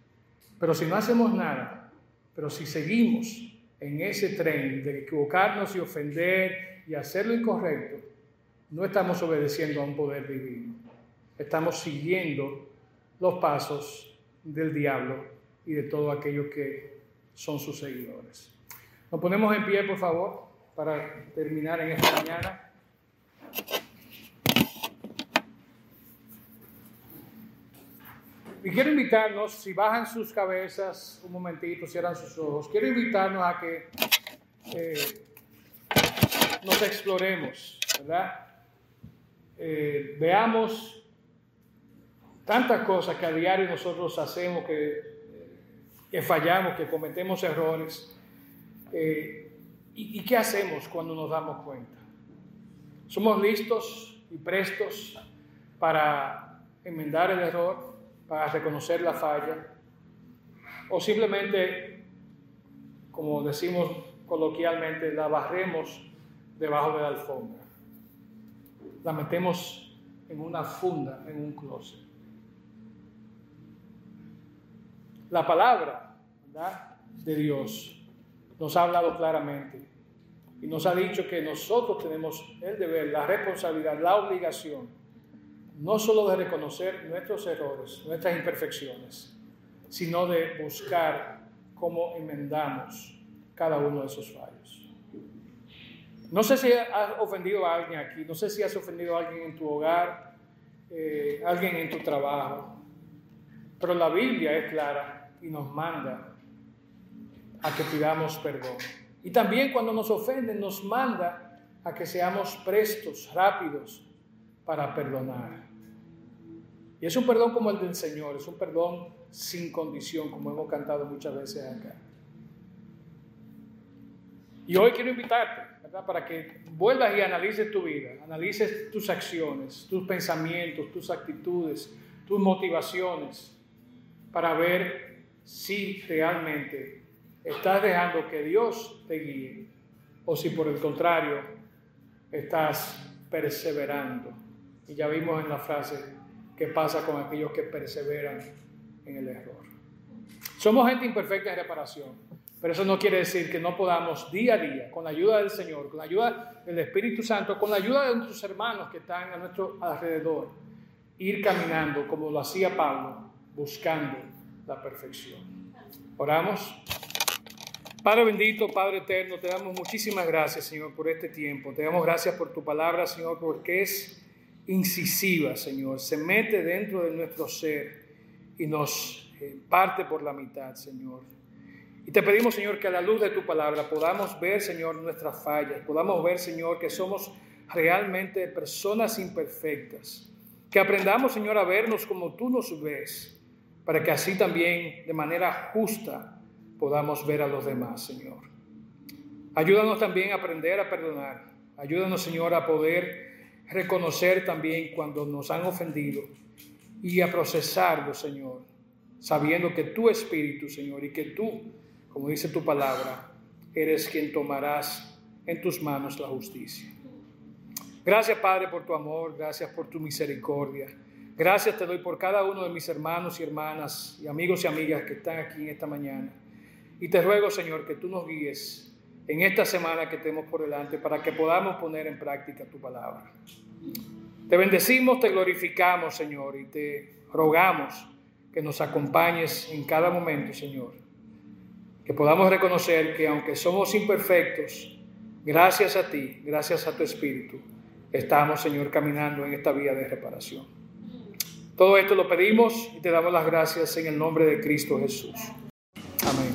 Pero si no hacemos nada, pero si seguimos en ese tren de equivocarnos y ofender y hacer lo incorrecto, no estamos obedeciendo a un poder divino. Estamos siguiendo los pasos del diablo y de todos aquellos que son sus seguidores. Nos ponemos en pie, por favor, para terminar en esta mañana. Y quiero invitarnos, si bajan sus cabezas un momentito, cierran sus ojos, quiero invitarnos a que eh, nos exploremos, ¿verdad? Eh, veamos tantas cosas que a diario nosotros hacemos, que, que fallamos, que cometemos errores. Eh, ¿y, ¿Y qué hacemos cuando nos damos cuenta? ¿Somos listos y prestos para enmendar el error? para reconocer la falla, o simplemente, como decimos coloquialmente, la barremos debajo de la alfombra, la metemos en una funda, en un closet. La palabra de Dios nos ha hablado claramente y nos ha dicho que nosotros tenemos el deber, la responsabilidad, la obligación no solo de reconocer nuestros errores, nuestras imperfecciones, sino de buscar cómo enmendamos cada uno de esos fallos. No sé si has ofendido a alguien aquí, no sé si has ofendido a alguien en tu hogar, eh, alguien en tu trabajo, pero la Biblia es clara y nos manda a que pidamos perdón. Y también cuando nos ofenden nos manda a que seamos prestos, rápidos para perdonar. Y es un perdón como el del Señor, es un perdón sin condición, como hemos cantado muchas veces acá. Y hoy quiero invitarte, ¿verdad? Para que vuelvas y analices tu vida, analices tus acciones, tus pensamientos, tus actitudes, tus motivaciones, para ver si realmente estás dejando que Dios te guíe o si por el contrario estás perseverando. Y ya vimos en la frase, qué pasa con aquellos que perseveran en el error. Somos gente imperfecta en reparación, pero eso no quiere decir que no podamos día a día, con la ayuda del Señor, con la ayuda del Espíritu Santo, con la ayuda de nuestros hermanos que están a nuestro alrededor, ir caminando como lo hacía Pablo, buscando la perfección. Oramos. Padre bendito, Padre eterno, te damos muchísimas gracias, Señor, por este tiempo. Te damos gracias por tu palabra, Señor, porque es incisiva, Señor, se mete dentro de nuestro ser y nos eh, parte por la mitad, Señor. Y te pedimos, Señor, que a la luz de tu palabra podamos ver, Señor, nuestras fallas, podamos ver, Señor, que somos realmente personas imperfectas. Que aprendamos, Señor, a vernos como tú nos ves, para que así también, de manera justa, podamos ver a los demás, Señor. Ayúdanos también a aprender a perdonar. Ayúdanos, Señor, a poder reconocer también cuando nos han ofendido y a procesarlo, Señor, sabiendo que tu Espíritu, Señor, y que tú como dice tu palabra, eres quien tomarás en tus manos la justicia. Gracias, Padre, por tu amor, gracias por tu misericordia. Gracias te doy por cada uno de mis hermanos y hermanas y amigos y amigas que están aquí en esta mañana. Y te ruego, Señor, que tú nos guíes en esta semana que tenemos por delante para que podamos poner en práctica tu palabra. Te bendecimos, te glorificamos, Señor, y te rogamos que nos acompañes en cada momento, Señor que podamos reconocer que aunque somos imperfectos, gracias a ti, gracias a tu Espíritu, estamos, Señor, caminando en esta vía de reparación. Todo esto lo pedimos y te damos las gracias en el nombre de Cristo Jesús. Amén.